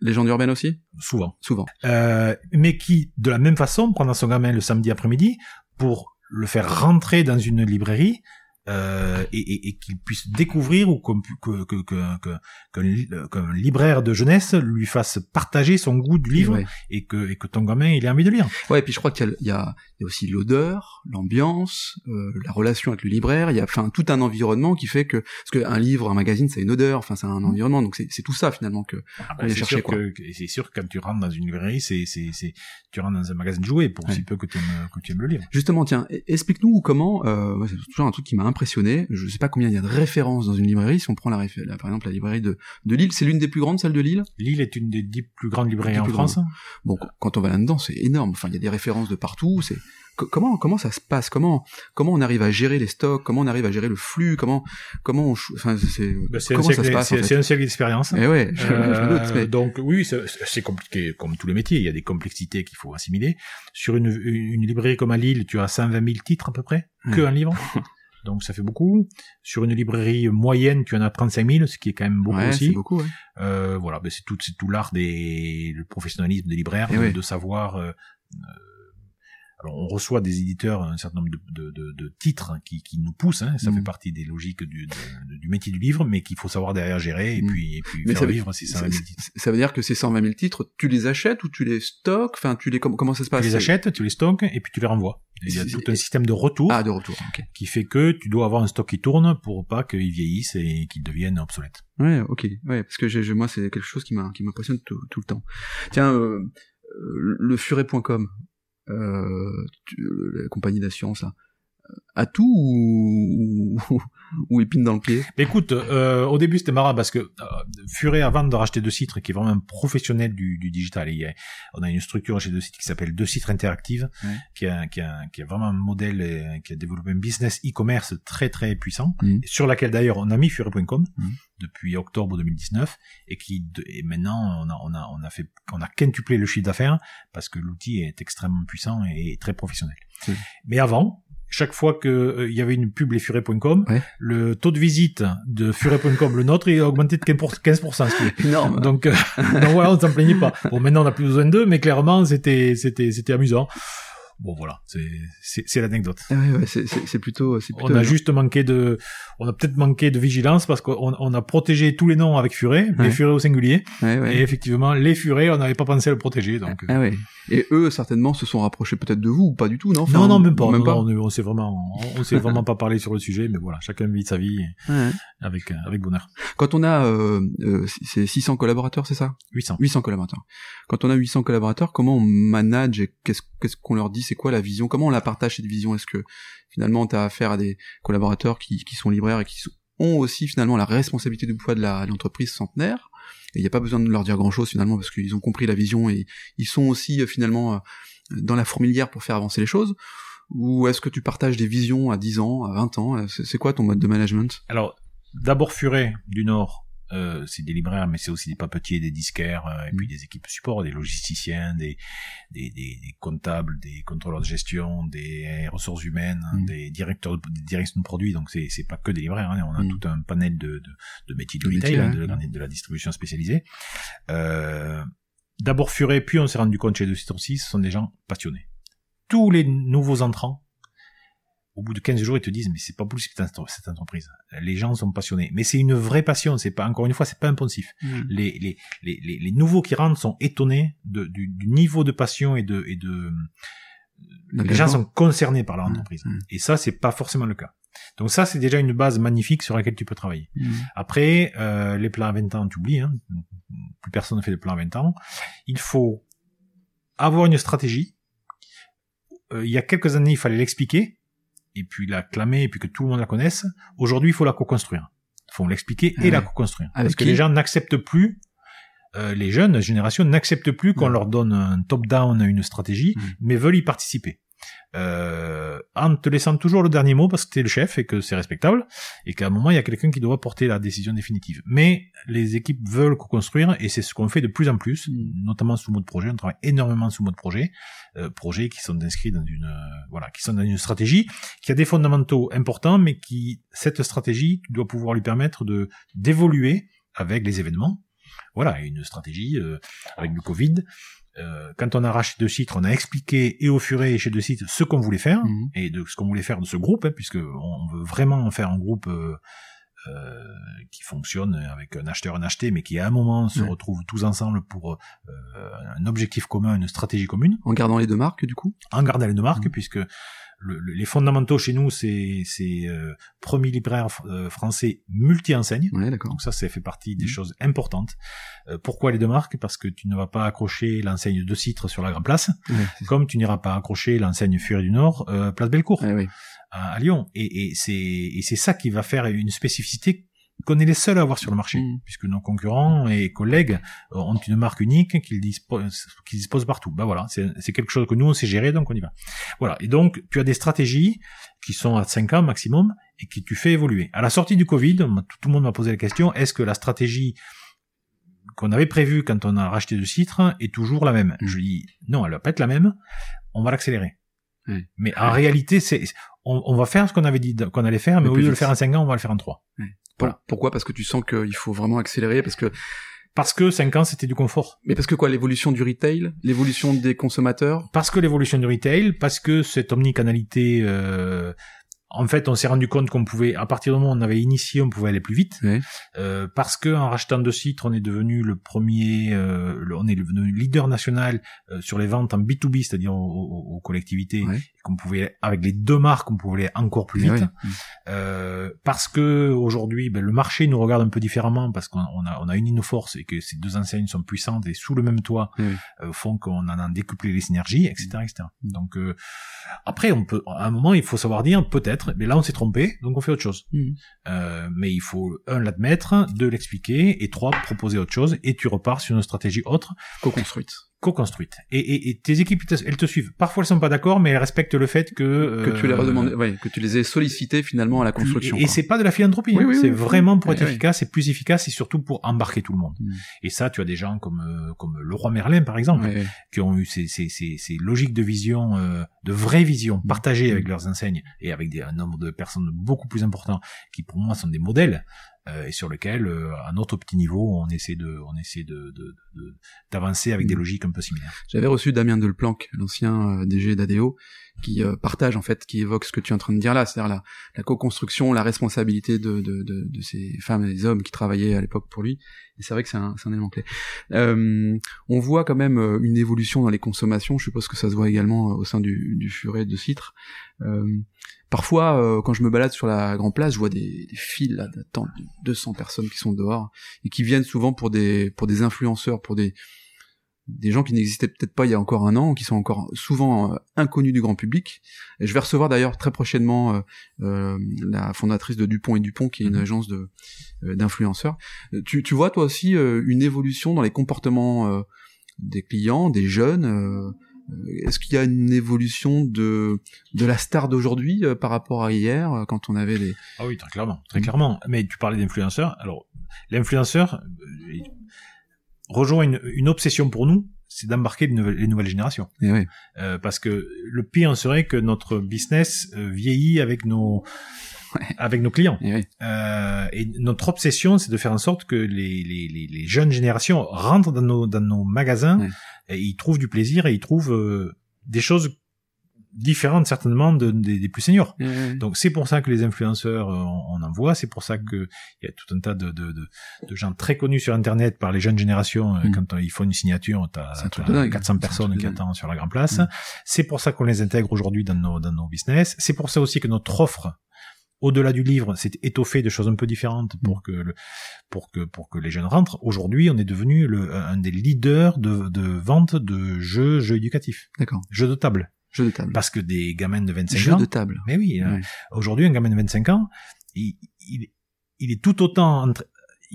S2: Légende urbaine aussi?
S1: Souvent.
S2: Souvent.
S1: Euh, mais qui, de la même façon, prendra son gamin le samedi après-midi pour le faire rentrer dans une librairie euh, et, et, et qu'il puisse découvrir ou qu'un que, que, que, que, libraire de jeunesse lui fasse partager son goût du livre et que et que ton gamin il ait envie de lire.
S2: Ouais, et puis je crois qu'il y y a aussi l'odeur, l'ambiance, euh, la relation avec le libraire. Il y a enfin tout un environnement qui fait que parce qu'un livre, un magazine, c'est une odeur, enfin c'est un mmh. environnement. Donc c'est tout ça finalement que
S1: ah bah, chercher. Sûr que, c'est sûr que quand tu rentres dans une librairie, c'est c'est c'est tu rentres dans un magasin de jouets pour si peu que tu aimes que tu aimes le lire.
S2: Justement, tiens, explique-nous comment. Euh, c'est toujours un truc qui m'a impressionné. Je sais pas combien il y a de références dans une librairie. Si on prend la, par exemple la librairie de de Lille, c'est l'une des plus grandes, celle de Lille?
S1: Lille est une des dix plus grandes librairies en France.
S2: Bon, quand on va là-dedans, c'est énorme. Enfin, il y a des références de partout. C'est comment comment ça se passe? Comment comment on arrive à gérer les stocks? Comment on arrive à gérer le flux? Comment comment on enfin c'est
S1: bah, comment ça se passe C'est un siècle d'expérience.
S2: Eh ouais, je,
S1: euh, Donc oui, c'est compliqué comme tous les métiers. Il y a des complexités qu'il faut assimiler. Sur une, une librairie comme à Lille, tu as 120 000 titres à peu près, que un livre? donc ça fait beaucoup. Sur une librairie moyenne, tu en as 35 000, ce qui est quand même beaucoup aussi.
S2: Beaucoup, ouais.
S1: euh, voilà, ben c'est tout, c'est tout l'art des, le professionnalisme des libraires, eh de, savoir. Euh, alors on reçoit des éditeurs un certain nombre de, de, de, titres hein, qui, qui, nous poussent, hein, ça fait mm. partie des logiques du, du métier du livre, mais qu'il faut savoir derrière gérer et mm. puis, et puis faire ça vivre ces 120 000 titres.
S2: Ça veut dire que ces 120 000 titres, tu les achètes ou tu les stockes? Enfin, tu les comment, ça se passe?
S1: Tu les achètes, tu les stockes et puis tu les renvoies. Il y a tout un système de retour,
S2: ah, de retour
S1: qui fait que tu dois avoir un stock qui tourne pour pas qu'il vieillisse et qu'il devienne obsolète.
S2: Ouais, ok, ouais, parce que j'ai, moi c'est quelque chose qui m'impressionne tout, tout, le temps. Tiens, euh, euh le furet.com, euh, la compagnie d'assurance à tout ou, ou, épine dans le pied?
S1: Écoute, euh, au début c'était marrant parce que euh, Furet avant de racheter deux sites, qui est vraiment un professionnel du, du digital, et on a une structure chez deux sites qui s'appelle deux sites interactives, qui, a, qui, a, qui a vraiment un modèle, euh, qui a développé un business e-commerce très très puissant, mmh. sur laquelle d'ailleurs on a mis Furet.com mmh. depuis octobre 2019, et qui et maintenant on a, on a, on a fait, on a quintuplé le chiffre d'affaires parce que l'outil est extrêmement puissant et très professionnel. Mais avant, chaque fois que euh, il y avait une pub les furet.com, le taux de visite de furet.com, le nôtre, il a augmenté de 15%, ce qui est
S2: énorme.
S1: Donc, euh, donc voilà, on s'en plaignait pas. Bon, maintenant on a plus besoin d'eux, mais clairement c'était c'était c'était amusant. Bon voilà, c'est l'anecdote.
S2: Ah ouais, ouais, c'est plutôt, plutôt.
S1: On a juste manqué de, on a peut-être manqué de vigilance parce qu'on on a protégé tous les noms avec Furet, les Furet au singulier. Et effectivement, les Furet, on n'avait pas pensé à le protéger. Donc.
S2: Ah ouais. Et eux, certainement, se sont rapprochés peut-être de vous ou pas du tout, non?
S1: Non, non, même pas. Même pas. On, on s'est vraiment, on, s'est vraiment pas parlé sur le sujet, mais voilà, chacun vit sa vie avec avec bonheur.
S2: Quand on a, euh, euh, c'est 600 collaborateurs, c'est ça?
S1: 800.
S2: 800 collaborateurs. Quand on a 800 collaborateurs, comment on manage et qu'est-ce qu'est-ce qu'on leur dit? C'est quoi la vision? Comment on la partage cette vision? Est-ce que finalement tu as affaire à des collaborateurs qui qui sont libraires et qui ont aussi finalement la responsabilité du poids de l'entreprise centenaire? Il n'y a pas besoin de leur dire grand chose finalement parce qu'ils ont compris la vision et ils sont aussi euh, finalement euh, dans la fourmilière pour faire avancer les choses? Ou est-ce que tu partages des visions à 10 ans, à 20 ans? C'est quoi ton mode de management?
S1: Alors, d'abord Furet du Nord, euh, c'est des libraires, mais c'est aussi des papetiers, des disquaires, euh, et puis mm. des équipes support, des logisticiens, des, des, des, des, comptables, des contrôleurs de gestion, des ressources humaines, mm. des directeurs de, des directions de produits. Donc c'est c'est pas que des libraires, hein, on a mm. tout un panel de, de, de métiers de retail, hein, de, de, la distribution spécialisée. Euh, D'abord Furet, puis on s'est rendu compte chez 206, ce sont des gens passionnés. Tous les nouveaux entrants au bout de 15 jours, ils te disent, mais c'est pas possible cette entreprise. Les gens sont passionnés. Mais c'est une vraie passion. C'est pas, encore une fois, c'est pas impulsif. Mm. Les, les, les, les, nouveaux qui rentrent sont étonnés de, du, du, niveau de passion et de, et de, les gens sont concernés par leur mm. entreprise. Mm. Et ça, c'est pas forcément le cas. Donc ça, c'est déjà une base magnifique sur laquelle tu peux travailler. Après, euh, les plans à 20 ans, tu oublies, hein. plus personne ne fait de plans à 20 ans. Il faut avoir une stratégie. Euh, il y a quelques années, il fallait l'expliquer et puis la clamer et puis que tout le monde la connaisse. Aujourd'hui, il faut la co-construire. Il faut l'expliquer et la co-construire. Parce que les gens n'acceptent plus, euh, les jeunes générations n'acceptent plus qu'on leur donne un top-down, une stratégie, mais veulent y participer euh, en te laissant toujours le dernier mot parce que tu es le chef et que c'est respectable et qu'à un moment il y a quelqu'un qui doit porter la décision définitive. Mais les équipes veulent co-construire et c'est ce qu'on fait de plus en plus, mm. notamment sous mode projet. On travaille énormément sous mode projet, euh, projets qui sont inscrits dans une euh, voilà, qui sont dans une stratégie qui a des fondamentaux importants, mais qui cette stratégie doit pouvoir lui permettre de d'évoluer avec les événements. Voilà, une stratégie euh, avec le Covid euh, quand on a racheté deux sites, on a expliqué et au furet et chez deux sites ce qu'on voulait faire
S2: Mhm.
S1: et de ce qu'on voulait faire de ce groupe, hein, puisque on veut vraiment faire un groupe euh, euh, qui fonctionne avec un acheteur, un acheté, mais qui à un moment se
S2: Ouais.
S1: retrouvent tous ensemble pour euh, un objectif commun, une stratégie commune,
S2: En gardant les deux marques, du coup?
S1: en gardant les deux marques,
S2: Mhm.
S1: puisque le- le- les fondamentaux chez nous, c'est euh, premier libraire euh, français multi-enseigne.
S2: Ouais.
S1: Donc ça, ça fait partie des
S2: Mhm.
S1: choses importantes. Euh, pourquoi les deux marques? Parce que tu ne vas pas accrocher l'enseigne de Citre sur la Grande Place,
S2: Ouais,
S1: comme tu n'iras pas accrocher l'enseigne Furet du Nord, euh, Place Bellecour, à, à Lyon. Et, et c'est ça qui va faire une spécificité qu'on est les seuls à avoir sur le marché,
S2: Mhm.
S1: puisque nos concurrents et collègues euh, ont une marque unique qu'ils disposent, qu'ils disposent partout. Ben voilà, c'est quelque chose que nous on sait gérer, donc on y va. Voilà. Et donc tu as des stratégies qui sont à 5 ans maximum et qui tu fais évoluer. À la sortie du Covid, tout le monde m'a posé la question est-ce que la stratégie qu'on avait prévue quand on a racheté de citre est toujours la même?
S2: Mhm.
S1: Je dis non, elle va pas être la même. On va l'accélérer. Mais en réalité, c'est on, on va faire ce qu'on avait dit qu'on allait faire, mais,
S2: Mais
S1: au lieu de le faire en 5 ans, on va le faire en 3. Voilà.
S2: Pour- Pourquoi? Parce que tu sens qu'il faut vraiment accélérer, parce que
S1: Parce que 5 ans, c'était du confort.
S2: mais parce que quoi, l'évolution du retail, l'évolution des consommateurs?
S1: Parce que l'évolution du retail, parce que cette omnicanalité, euh, en fait, on s'est rendu compte qu'on pouvait, à partir du moment où on avait initié, on pouvait aller plus vite.
S2: Ouais.
S1: Euh, parce que en rachetant deux sites, on est devenu le premier, euh, le- on est devenu leader national euh, sur les ventes en B2B, c'est-à-dire aux, aux- aux collectivités, et qu'on pouvait, avec les deux marques, on pouvait aller encore plus
S2: Mais
S1: vite.
S2: ouais.
S1: Euh, parce que aujourd'hui, ben, le marché nous regarde un peu différemment parce qu'on on a, on a uni nos forces et que ces deux enseignes sont puissantes et sous le même toit
S2: Oui, oui.
S1: euh, font qu'on en a décuplé les synergies, etc., etc.
S2: Mm.
S1: Donc euh, après, on peut, à un moment, il faut savoir dire peut-être, mais là on s'est trompé, donc on fait autre chose.
S2: Mhm.
S1: Euh, mais il faut un l'admettre, deux l'expliquer et trois proposer autre chose et tu repars sur une stratégie autre
S2: Co-construite.
S1: Co-construite. Et, et, et tes équipes, elles te suivent. Parfois, elles sont pas d'accord, mais elles respectent le fait que
S2: Que tu les
S1: euh,
S2: redemandais, ouais, que tu les aies sollicités finalement à la construction.
S1: et, c'est pas de la philanthropie,
S2: Oui,
S1: hein.
S2: oui,
S1: c'est
S2: oui.
S1: vraiment pour être efficace et plus efficace et surtout pour embarquer tout le monde.
S2: Mm.
S1: Et ça, tu as des gens comme euh, comme le roi Merlin par exemple, qui ont eu ces, ces, ces, ces logiques de vision, euh, de vraie vision partagée avec
S2: Mm.
S1: leurs enseignes et avec des, un nombre de personnes beaucoup plus important qui pour moi sont des modèles et sur lesquels euh, à notre petit niveau on essaie de on essaie de de- de- d'avancer avec des
S2: Mm.
S1: logiques un peu similaires.
S2: J'avais reçu Damien Delplanque, l'ancien euh, DG d'ADO, qui euh, partage en fait, qui évoque ce que tu es en train de dire là, c'est-à-dire la, la co-construction, la responsabilité de, de, de, de ces femmes et des hommes qui travaillaient à l'époque pour lui. Et c'est vrai que c'est un, un élément clé. Euh, on voit quand même euh, une évolution dans les consommations. Je suppose que ça se voit également euh, au sein du, du furet de citre. Euh, parfois, euh, quand je me balade sur la Grand Place, je vois des, des files d'attente de 200 personnes qui sont dehors et qui viennent souvent pour des pour des influenceurs, pour des des gens qui n'existaient peut-être pas il y a encore un an, qui sont encore souvent euh, inconnus du grand public. Et je vais recevoir d'ailleurs très prochainement euh, euh, la fondatrice de Dupont et Dupont, qui est une
S1: Mhm.
S2: agence de d'influenceurs. Tu, tu vois toi aussi une évolution dans les comportements des clients, des jeunes. Est-ce qu'il y a une évolution de de la star d'aujourd'hui par rapport à hier, quand on avait des
S1: Ah oui, très clairement, très clairement. Mais tu parlais d'influenceurs. Alors, l'influenceur rejoint une, une obsession pour nous, c'est d'embarquer les nouvelles, les nouvelles générations.
S2: Eh ouais.
S1: Euh, parce que le pire serait que notre business euh, vieillit avec nos
S2: Ouais.
S1: avec nos clients.
S2: Eh ouais.
S1: Euh, et notre obsession, c'est de faire en sorte que les, les, les, les jeunes générations rentrent dans nos, dans nos magasins
S2: Ouais.
S1: et ils trouvent du plaisir et ils trouvent euh, des choses différentes certainement de- des, des plus seniors.
S2: Eh ouais.
S1: Donc c'est pour ça que les influenceurs, euh, on, on en voit, c'est pour ça que il y a tout un tas de, de, de, de gens très connus sur Internet par les jeunes générations. euh,
S2: Mm.
S1: Quand euh, ils font une signature,
S2: C'est de dingue.
S1: 400
S2: C'est un
S1: personnes qui attendent sur la grande place. C'est pour ça qu'on les intègre aujourd'hui dans nos, dans nos business. C'est pour ça aussi que notre offre au-delà du livre, s'est étoffée de choses un peu différentes pour que le, pour que pour que les jeunes rentrent. Aujourd'hui, on est devenu le, un des leaders de, de vente de jeux jeux éducatifs,
S2: D'accord.
S1: jeux de table,
S2: Jeu de table.
S1: parce que des gamins de 25
S2: Jeu
S1: ans.
S2: de table.
S1: Mais oui, euh,
S2: Ouais.
S1: aujourd'hui, un gamin de 25 ans, il, il, il est tout autant... entre-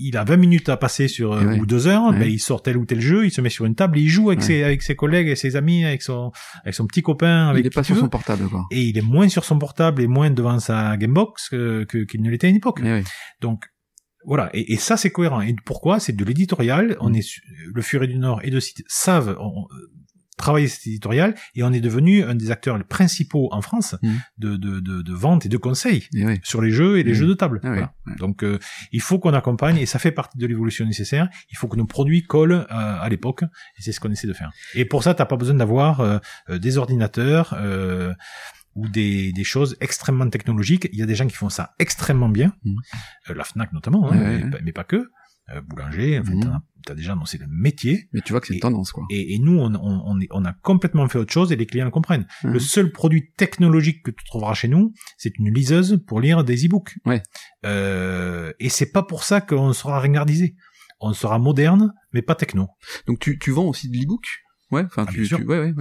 S1: il a 20 minutes à passer sur euh,
S2: Eh ouais.
S1: ou deux heures,
S2: Ouais.
S1: ben, il sort tel ou tel jeu, il se met sur une table, il joue avec
S2: Ouais.
S1: ses avec ses collègues, et ses amis, avec son avec son petit copain, avec
S2: Il est pas sur son portable, quoi.
S1: et il est moins sur son portable et moins devant sa Gamebox que que- qu'il ne l'était à une époque.
S2: Eh ouais.
S1: Donc voilà, et, et ça c'est cohérent. Et pourquoi? C'est de l'éditorial. On
S2: Mm.
S1: est le Furet du Nord et de site savent on- travailler cet éditorial et on est devenu un des acteurs principaux en France
S2: Mhm.
S1: de, de, de, de vente et de conseil
S2: Et oui.
S1: sur les jeux et les
S2: Mhm.
S1: jeux de table.
S2: Ah ouais,
S1: Voilà.
S2: ouais.
S1: Donc euh, il faut qu'on accompagne et ça fait partie de l'évolution nécessaire. Il faut que nos produits collent euh, à l'époque et c'est ce qu'on essaie de faire. Et pour ça, t'as pas besoin d'avoir euh, euh, des ordinateurs euh, ou des, des choses extrêmement technologiques. Il y a des gens qui font ça extrêmement bien,
S2: Mhm.
S1: Euh, la Fnac notamment, hein,
S2: ouais,
S1: mais,
S2: ouais.
S1: pas- mais pas que. Euh, boulanger, en fait,
S2: Mhm.
S1: t'as- dont c'est le métier.
S2: Mais tu vois que c'est une tendance, quoi.
S1: Et, et nous, on, a complètement fait autre chose et les clients le comprennent.
S2: Mhm.
S1: Le seul produit technologique que tu trouveras chez nous, c'est une liseuse pour lire des e-books.
S2: Ouais.
S1: Euh, et c'est pas pour ça qu'on sera ringardisé. On sera moderne, mais pas techno.
S2: Donc tu, tu vends aussi de l'e-book? Ouais, enfin
S1: Ah,
S2: tu, ouais, ouais.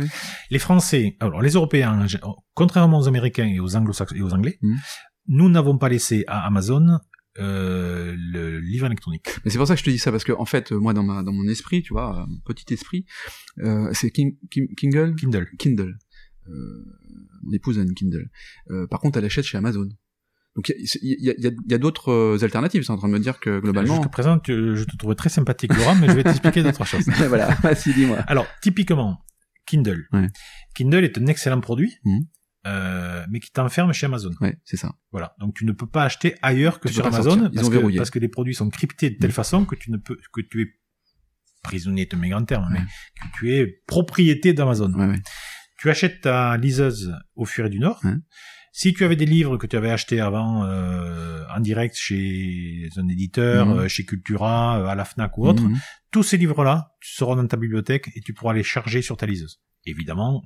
S1: Les Français, alors les Européens, contrairement aux Américains et aux Anglo-Saxons et aux Anglais,
S2: Mhm.
S1: nous n'avons pas laissé à Amazon euh, le livre électronique.
S2: Mais c'est pour ça que je te dis ça parce que en fait, euh, moi dans ma dans mon esprit, tu vois, euh, mon petit esprit, euh, c'est King, King- Kindle,
S1: Kindle.
S2: Kindle. Euh, mon épouse a une Kindle. Euh, par contre, elle achète chez Amazon. Donc il y a, y a, y a d'autres euh, alternatives. C'est en train de me dire que globalement.
S1: Jusqu'à présent, tu- je te trouvais très sympathique, Laurent, mais je vais t'expliquer d'autres choses.
S2: voilà, vas-y, dis-moi.
S1: Alors, typiquement, Kindle.
S2: Ouais.
S1: Kindle est un excellent produit,
S2: Mhm.
S1: Euh, mais qui t'enferme chez Amazon.
S2: Ouais, c'est ça.
S1: Voilà. Donc, tu ne peux pas acheter ailleurs que
S2: Tu
S1: sur Amazon parce
S2: ont
S1: que, parce que les produits sont cryptés de telle façon que tu ne peux, que tu es prisonnier, de mes grands termes, mais que tu es propriété d'Amazon.
S2: Ouais, ouais.
S1: Tu achètes ta liseuse au Furet du Nord. Si tu avais des livres que tu avais achetés avant euh, en direct chez un éditeur,
S2: Mhm.
S1: euh, chez Cultura, euh, à la Fnac ou autre,
S2: Mhm.
S1: tous ces livres-là, tu seront dans ta bibliothèque et tu pourras les charger sur ta liseuse. Évidemment,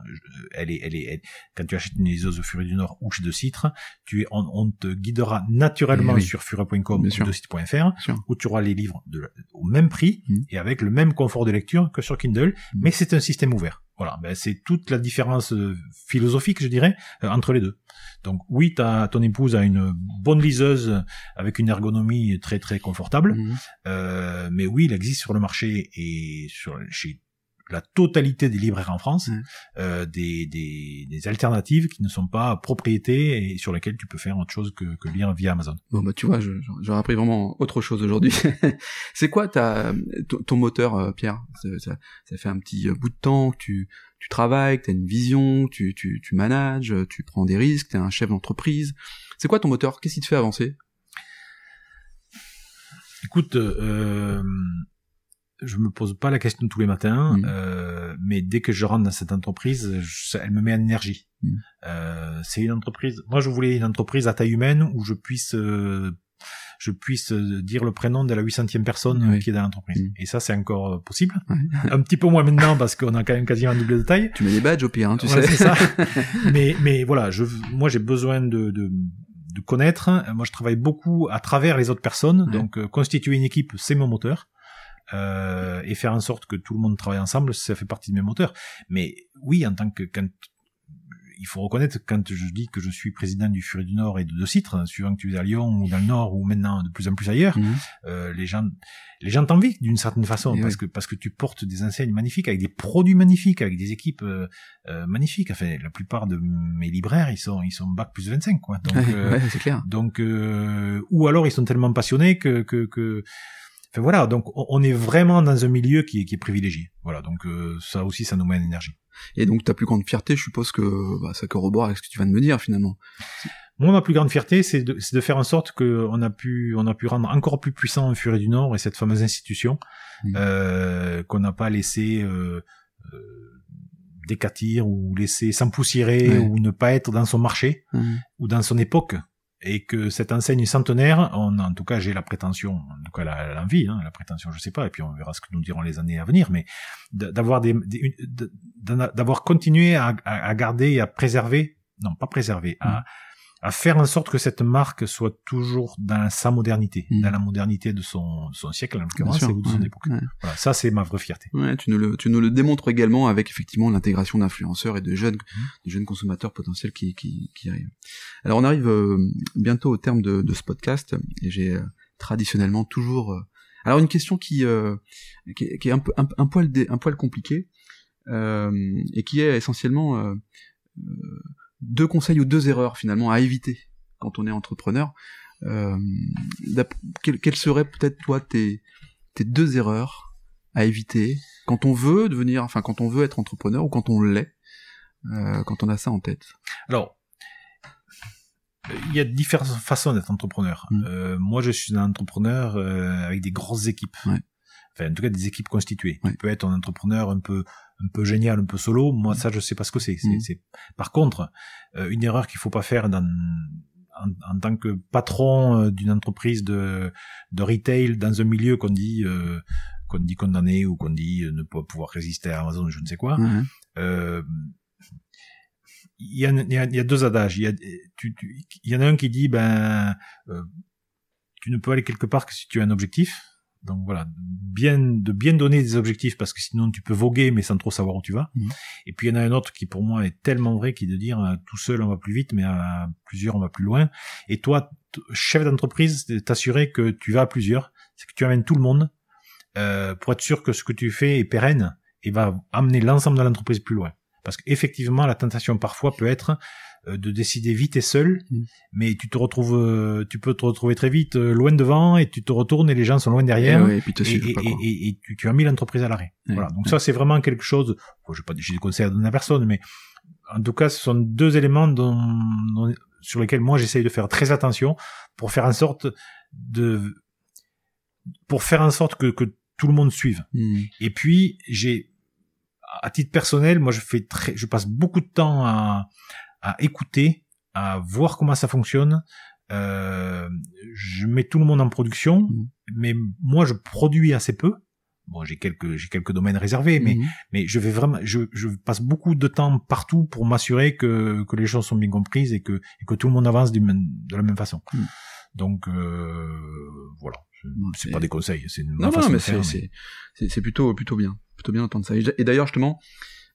S1: elle est, elle est, elle- quand tu achètes une liseuse au Furet du Nord ou chez De Citre, tu es, on, on te guidera naturellement
S2: Eh oui.
S1: sur furet.com ou
S2: sûr.
S1: de citre.fr
S2: sûr.
S1: où tu auras les livres de, au même prix
S2: Mhm.
S1: et avec le même confort de lecture que sur Kindle,
S2: Mhm.
S1: mais c'est un système ouvert. Voilà, ben c'est toute la différence euh, philosophique, je dirais, euh, entre les deux. Donc oui, ta, ton épouse a une bonne liseuse avec une ergonomie très très confortable.
S2: Mhm.
S1: Euh, mais oui, il existe sur le marché et sur chez la totalité des libraires en France
S2: Mm.
S1: euh, des, des, des alternatives qui ne sont pas propriétés et sur lesquelles tu peux faire autre chose que, que lire via Amazon.
S2: Bon bah tu vois, j'aurais appris vraiment autre chose aujourd'hui. c'est quoi ta ton, moteur, euh, Pierre? Ça, ça, ça fait un petit euh, bout de temps que tu tu travailles, que t'as une vision, tu tu tu manages, tu prends des risques, t'es un chef d'entreprise. C'est quoi ton moteur? Qu'est-ce qui te fait avancer?
S1: Écoute, euh, je me pose pas la question tous les matins,
S2: Mm.
S1: euh, mais dès que je rentre dans cette entreprise, je- elle me met en énergie.
S2: Mm.
S1: Euh, c'est une entreprise. Moi, je voulais une entreprise à taille humaine où je puisse euh, je puisse euh, dire le prénom de la 800e personne
S2: Oui.
S1: qui est dans l'entreprise.
S2: Mm.
S1: Et ça, c'est encore euh, possible.
S2: Ouais.
S1: Un petit peu moins maintenant parce qu'on a quand même quasiment un double de taille.
S2: Tu mets des badges au pire, hein, tu
S1: Voilà,
S2: sais.
S1: ça. mais, mais voilà, je, moi, j'ai besoin de, de, de connaître. Moi, je travaille beaucoup à travers les autres personnes.
S2: Ouais.
S1: Donc, euh, constituer une équipe, c'est mon moteur. Euh, et faire en sorte que tout le monde travaille ensemble, ça fait partie de mes moteurs. Mais oui, en tant que quand il faut reconnaître quand je dis que je suis président du Furet du Nord et de De Citre, hein, suivant que tu es à Lyon ou dans le Nord ou maintenant de plus en plus ailleurs,
S2: Mhm.
S1: euh, les gens les gens t'envient d'une certaine façon
S2: Et
S1: parce
S2: oui.
S1: que parce que tu portes des enseignes magnifiques avec des produits magnifiques avec des équipes euh, euh, magnifiques enfin la plupart de mes libraires ils sont ils sont bac plus 25 quoi donc
S2: Ouais,
S1: euh,
S2: ouais, clair.
S1: donc euh, ou alors ils sont tellement passionnés que que, que enfin voilà donc on, est vraiment dans un milieu qui est qui est privilégié voilà donc euh, ça aussi ça nous met en énergie
S2: Et donc ta plus grande fierté, je suppose que bah, ça corrobore avec ce que tu viens de me dire finalement.
S1: Moi, ma plus grande fierté, c'est de, de faire en sorte que on a pu, on a pu rendre encore plus puissant Furet du Nord et cette fameuse institution euh, qu'on n'a pas laissé euh, euh, décatir ou laisser s'empoussiérer
S2: Ouais.
S1: ou ne pas être dans son marché
S2: Mhm.
S1: ou dans son époque et que cette enseigne centenaire, on, en tout cas j'ai la prétention, en tout cas la- l'envie, hein, la prétention je sais pas, et puis on verra ce que nous diront les années à venir, mais d'avoir des, d'avoir continué à, garder et à préserver, non pas préserver, à, à faire en sorte que cette marque soit toujours dans sa modernité,
S2: Mm.
S1: dans la modernité de son, de son siècle en l'occurrence ou de son
S2: ouais,
S1: époque.
S2: ouais.
S1: Voilà, ça c'est ma vraie fierté.
S2: Ouais, tu nous le, tu nous le démontres également avec effectivement l'intégration d'influenceurs et de jeunes,
S1: Mhm.
S2: de jeunes consommateurs potentiels qui, qui, qui arrivent. Alors on arrive euh, bientôt au terme de, de ce podcast et j'ai euh, traditionnellement toujours. euh, alors une question qui, euh, qui, est- qui est un, peu, un, un poil, dé- un poil compliquée euh, et qui est essentiellement deux conseils ou deux erreurs finalement à éviter quand on est entrepreneur. Euh, quelles, seraient peut-être toi tes, tes deux erreurs à éviter quand on veut devenir, enfin quand on veut être entrepreneur ou quand on l'est, euh, quand on a ça en tête?
S1: Alors, il y a différentes façons d'être entrepreneur.
S2: Mm.
S1: Euh, moi, je suis un entrepreneur euh, avec des grosses équipes.
S2: Ouais.
S1: Enfin, en tout cas, des équipes constituées. Tu peux être un entrepreneur un peu, un peu génial, un peu solo. Moi, ça, je sais pas ce que c'est.
S2: Mm.
S1: Par contre, euh, une erreur qu'il faut pas faire dans, en, en tant que patron euh, d'une entreprise de, de retail dans un milieu qu'on dit, euh, qu'on dit condamné ou qu'on dit ne pas pouvoir résister à Amazon, je ne sais quoi. Euh, il y, a, il y a- il y a deux adages. Il y, a, tu, tu- il y en a un qui dit ben euh, tu ne peux aller quelque part que si tu as un objectif. Donc voilà, bien de bien donner des objectifs parce que sinon tu peux voguer mais sans trop savoir où tu vas.
S2: Mhm.
S1: Et puis il y en a un autre qui pour moi est tellement vrai qui est de dire euh, tout seul on va plus vite mais à plusieurs on va plus loin. Et toi chef d'entreprise t'assurer que tu vas à plusieurs, c'est que tu amènes tout le monde euh, pour être sûr que ce que tu fais est pérenne et va amener l'ensemble de l'entreprise plus loin. Parce qu'effectivement, la tentation parfois peut être de décider vite et seul,
S2: Mm.
S1: mais tu te retrouves, euh, tu peux te retrouver très vite euh, loin devant et tu te retournes et les gens sont loin derrière.
S2: Et, ouais, et puis
S1: Et,
S2: pas,
S1: et- et tu, tu as mis l'entreprise à l'arrêt.
S2: Ouais.
S1: Voilà. Donc ça, c'est vraiment quelque chose. Bon, je pas, j'ai des conseils à donner à personne, mais en tout cas, ce sont deux éléments dont, dont- sur lesquels moi j'essaye de faire très attention pour faire en sorte de, pour faire en sorte que, que tout le monde suive.
S2: Hmm.
S1: Et puis, j'ai, à titre personnel, moi, je fais très, je passe beaucoup de temps à, à écouter, à voir comment ça fonctionne. Euh, je mets tout le monde en production,
S2: Mhm.
S1: mais moi, je produis assez peu. Bon, j'ai quelques, j'ai quelques domaines réservés, mais,
S2: Mhm.
S1: mais je vais vraiment, je, je passe beaucoup de temps partout pour m'assurer que, que les choses sont bien comprises et que, et que tout le monde avance même- de la même façon.
S2: Mhm.
S1: Donc, euh, voilà. C'est- pas des conseils, c'est une
S2: Non, non,
S1: façon
S2: mais
S1: de faire,
S2: c'est, c'est plutôt, plutôt bien, plutôt bien d'entendre ça. Et, d'ailleurs, justement,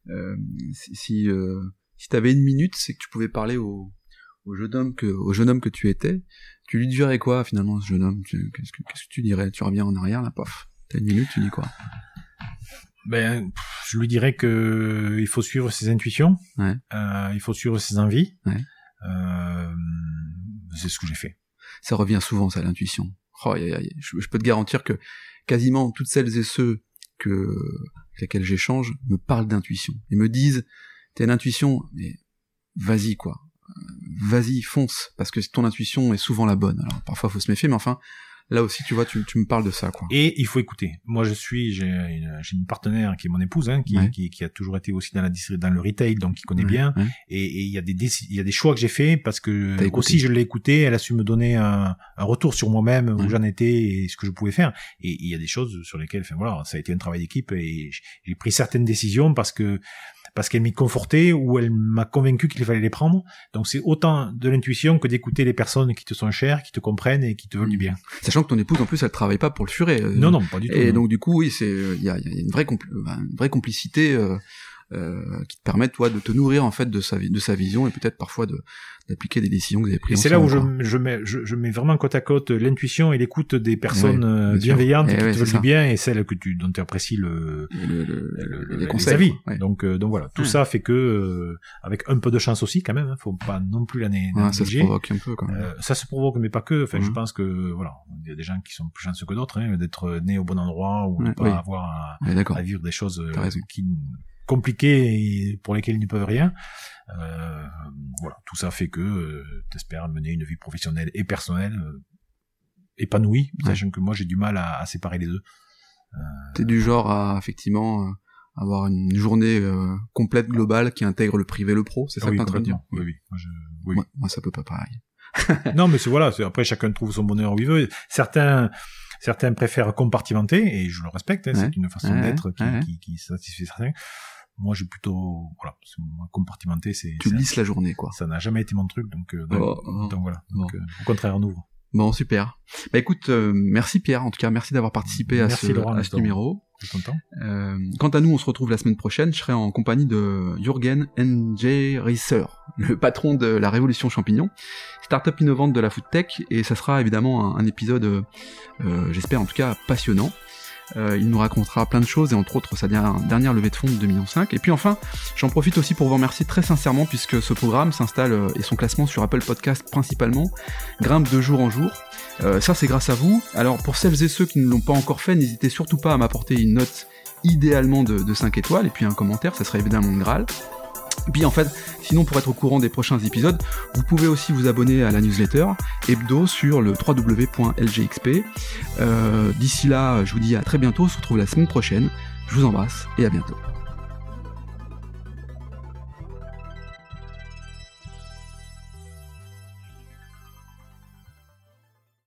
S2: euh, si, si, euh, si t'avais une minute, c'est que tu pouvais parler au, au jeune homme que, au jeune homme que tu étais. Tu lui dirais quoi, finalement, ce jeune homme? Qu'est-ce que, tu dirais? Tu reviens en arrière, là, paf. T'as une minute, tu dis quoi?
S1: Ben, je lui dirais que il faut suivre ses intuitions,
S2: Ouais.
S1: euh, il faut suivre ses envies.
S2: Ouais.
S1: Euh, c'est ce que j'ai fait.
S2: Ça revient souvent, ça, l'intuition. Oh. Je, je peux te garantir que quasiment toutes celles et ceux que, avec lesquels j'échange me parlent d'intuition. Ils me disent, t'as une intuition, mais vas-y, quoi. Euh, Vas-y, fonce, parce que ton intuition est souvent la bonne. Alors, parfois, faut se méfier, mais enfin, là aussi, tu vois, tu, tu me parles de ça, quoi.
S1: Et il faut écouter. Moi, je suis, j'ai une, j'ai une partenaire qui est mon épouse, hein, qui,
S2: Ouais.
S1: qui, qui a toujours été aussi dans la dans le retail, donc qui connaît
S2: Ouais,
S1: bien.
S2: ouais.
S1: Et il y a des il y a des choix que j'ai faits parce que aussi je l'ai écouté. Elle a su me donner un, un retour sur moi-même où j'en étais et ce que je pouvais faire. Et il y a des choses sur lesquelles, enfin voilà, ça a été un travail d'équipe et j'ai pris certaines décisions parce que parce qu'elle m'y confortait ou elle m'a convaincu qu'il fallait les prendre. Donc c'est autant de l'intuition que d'écouter les personnes qui te sont chères, qui te comprennent et qui te veulent du bien.
S2: Sachant que ton épouse, en plus, elle travaille pas pour le furet. euh,
S1: Non, non, pas du tout.
S2: Et
S1: non.
S2: donc du coup, oui, c'est il y a, y a une vraie compl- euh, une vraie complicité euh, euh, qui te permet toi de te nourrir en fait de sa de sa vision et peut-être parfois de d'appliquer des décisions que vous avez
S1: Et
S2: prises.
S1: c'est là où je, je, mets, je, je mets vraiment côte à côte l'intuition et l'écoute des personnes
S2: Ouais,
S1: euh, bienveillantes
S2: Eh
S1: qui
S2: ouais,
S1: te veulent du bien et celles que tu, dont tu apprécies le,
S2: Et le- le-
S1: le- le-
S2: les
S1: les
S2: conseils.
S1: avis.
S2: quoi. Ouais.
S1: Donc, euh, donc voilà, tout
S2: Ouais.
S1: ça fait que, euh, avec un peu de chance aussi quand même, hein, faut pas non plus l'année
S2: Ouais, ça se provoque un peu quand même.
S1: Euh, ça se provoque, mais pas que. Enfin, je
S2: Mhm.
S1: pense que voilà, il y a des gens qui sont plus chanceux que d'autres, hein, d'être nés au bon endroit ou de pas
S2: oui.
S1: avoir à, à vivre des choses euh, qui compliquées et pour lesquelles ils ne peuvent rien. Euh, voilà, tout ça fait que euh, t'espères mener une vie professionnelle et personnelle euh, épanouie,
S2: Ouais.
S1: sachant que moi j'ai du mal à, à séparer les deux.
S2: T'es du genre à effectivement euh, avoir une journée euh, complète globale qui intègre le privé et le pro, c'est ça
S1: Ah oui,
S2: que t'es dire?
S1: Oui, oui. Moi, je- oui,
S2: Moi, moi, ça peut pas pareil.
S1: non, mais c'est voilà. Après, chacun trouve son bonheur où il veut. Certains, certains préfèrent compartimenter et je le respecte. hein,
S2: Ouais.
S1: C'est une façon
S2: Ouais,
S1: d'être qui,
S2: ouais.
S1: qui, qui satisfait certains. Moi, j'ai plutôt voilà, compartimenter, c'est
S2: Tu lisses la journée quoi.
S1: ça n'a jamais été mon truc, donc euh, donc,
S2: Oh, oh.
S1: donc voilà. Donc, euh, au contraire, on ouvre.
S2: Bon, super. Bah écoute, euh, merci Pierre, en tout cas, merci d'avoir participé à
S1: Merci,
S2: ce,
S1: Laurent,
S2: à ce
S1: de ton-
S2: numéro. Euh, quant à nous, on se retrouve la semaine prochaine. Je serai en compagnie de Jürgen N.J. Reisser, le patron de la Révolution Champignon, start-up innovante de la food tech, et ça sera évidemment un, un épisode, euh, euh, j'espère en tout cas, passionnant. Euh, il nous racontera plein de choses et entre autres sa dernière, levée de fonds de 2,5 millions. Et puis enfin, j'en profite aussi pour vous remercier très sincèrement puisque ce programme s'installe euh, et son classement sur Apple Podcast principalement grimpe de jour en jour. Euh, ça c'est grâce à vous. Alors pour celles et ceux qui ne l'ont pas encore fait, n'hésitez surtout pas à m'apporter une note idéalement de, de 5 étoiles et puis un commentaire, ça serait évidemment le Graal. Puis en fait, sinon pour être au courant des prochains épisodes, vous pouvez aussi vous abonner à la newsletter hebdo sur le www.lgxp. Euh, D'ici là, je vous dis à très bientôt, on se retrouve la semaine prochaine. Je vous embrasse et à bientôt.